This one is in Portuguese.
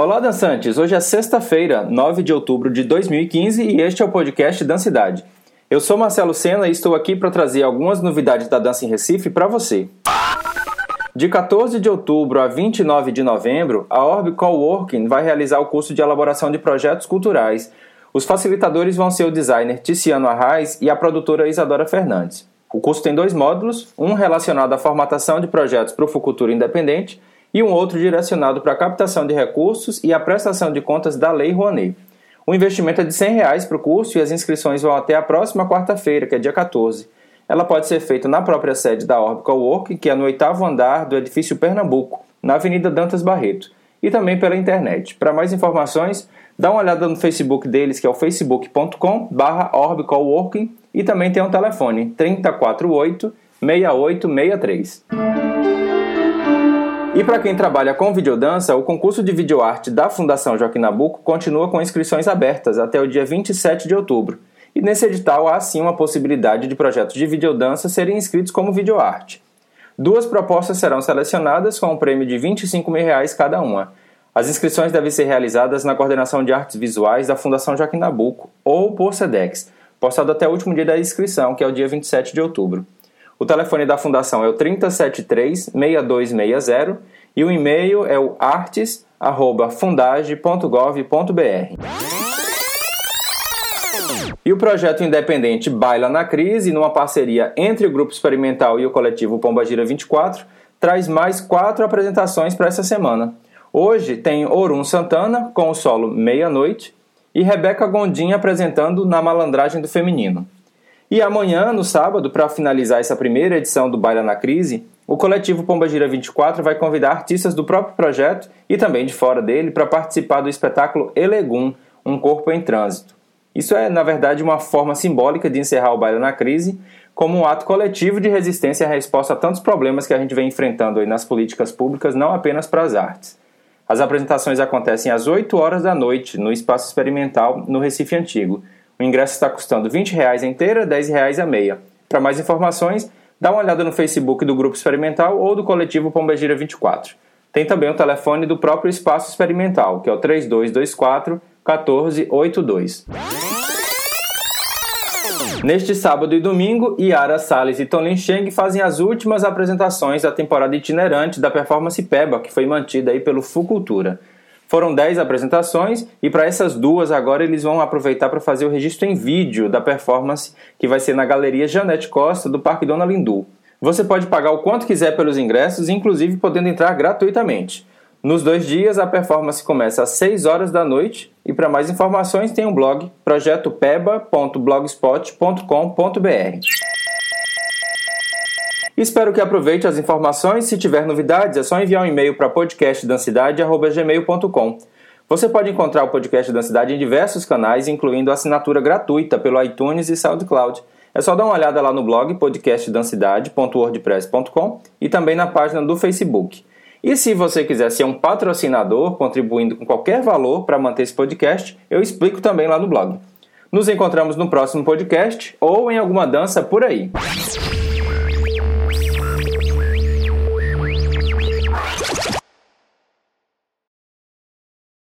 Olá, dançantes! Hoje é sexta-feira, 9 de outubro de 2015 e este é o podcast Dancidade. Eu sou Marcelo Sena e estou aqui para trazer algumas novidades da dança em Recife para você. De 14 de outubro a 29 de novembro, a Orb Coworking vai realizar o curso de elaboração de projetos culturais. Os facilitadores vão ser o designer Ticiano Arraes e a produtora Isadora Fernandes. O curso tem dois módulos, um relacionado à formatação de projetos para o Fucultura Independente e um outro direcionado para a captação de recursos e a prestação de contas da Lei Rouanet. O investimento é de R$ 100 para o curso e as inscrições vão até a próxima quarta-feira, que é dia 14. Ela pode ser feita na própria sede da Orbital Work, que é no oitavo andar do edifício Pernambuco, na Avenida Dantas Barreto, e também pela internet. Para mais informações, dá uma olhada no Facebook deles, que é o facebook.com/orbicalworking, e também tem um telefone 348 6863. E para quem trabalha com videodança, o concurso de videoarte da Fundação Joaquim Nabuco continua com inscrições abertas até o dia 27 de outubro. E nesse edital há sim uma possibilidade de projetos de videodança serem inscritos como videoarte. Duas propostas serão selecionadas com um prêmio de 25 mil reais cada uma. As inscrições devem ser realizadas na Coordenação de Artes Visuais da Fundação Joaquim Nabuco ou por SEDEX, postado até o último dia da inscrição, que é o dia 27 de outubro. O telefone da fundação é o 3073-6260 e o e-mail é o artes.fundage.gov.br. E o projeto independente Baila na Crise, numa parceria entre o Grupo Experimental e o coletivo Pombagira 24, traz mais quatro apresentações para essa semana. Hoje tem Orum Santana com o solo Meia-Noite e Rebeca Gondim apresentando Na Malandragem do Feminino. E amanhã, no sábado, para finalizar essa primeira edição do Baila na Crise, o coletivo Pombagira 24 vai convidar artistas do próprio projeto e também de fora dele para participar do espetáculo Elegum, Um Corpo em Trânsito. Isso é, na verdade, uma forma simbólica de encerrar o Baila na Crise como um ato coletivo de resistência à resposta a tantos problemas que a gente vem enfrentando aí nas políticas públicas, não apenas para as artes. As apresentações acontecem às 8 horas da noite no Espaço Experimental, no Recife Antigo. O ingresso está custando 20 reais a inteira, 10 reais a meia. Para mais informações, dá uma olhada no Facebook do Grupo Experimental ou do coletivo Pombagira 24. Tem também o telefone do próprio Espaço Experimental, que é o 3224 1482. Neste sábado e domingo, Yara Salles e Tonlin Cheng fazem as últimas apresentações da temporada itinerante da performance PEBA, que foi mantida aí pelo Fucultura. Foram 10 apresentações e para essas duas agora eles vão aproveitar para fazer o registro em vídeo da performance que vai ser na Galeria Janete Costa do Parque Dona Lindu. Você pode pagar o quanto quiser pelos ingressos, inclusive podendo entrar gratuitamente. Nos dois dias, a performance começa às 6 horas da noite e para mais informações tem o um blog projetopeba.blogspot.com.br. Espero que aproveite as informações. Se tiver novidades, é só enviar um e-mail para podcastdancidade.gmail.com. Você pode encontrar o podcast Dancidade em diversos canais, incluindo assinatura gratuita pelo iTunes e SoundCloud. É só dar uma olhada lá no blog podcastdancidade.wordpress.com e também na página do Facebook. E se você quiser ser um patrocinador, contribuindo com qualquer valor para manter esse podcast, eu explico também lá no blog. Nos encontramos no próximo podcast ou em alguma dança por aí.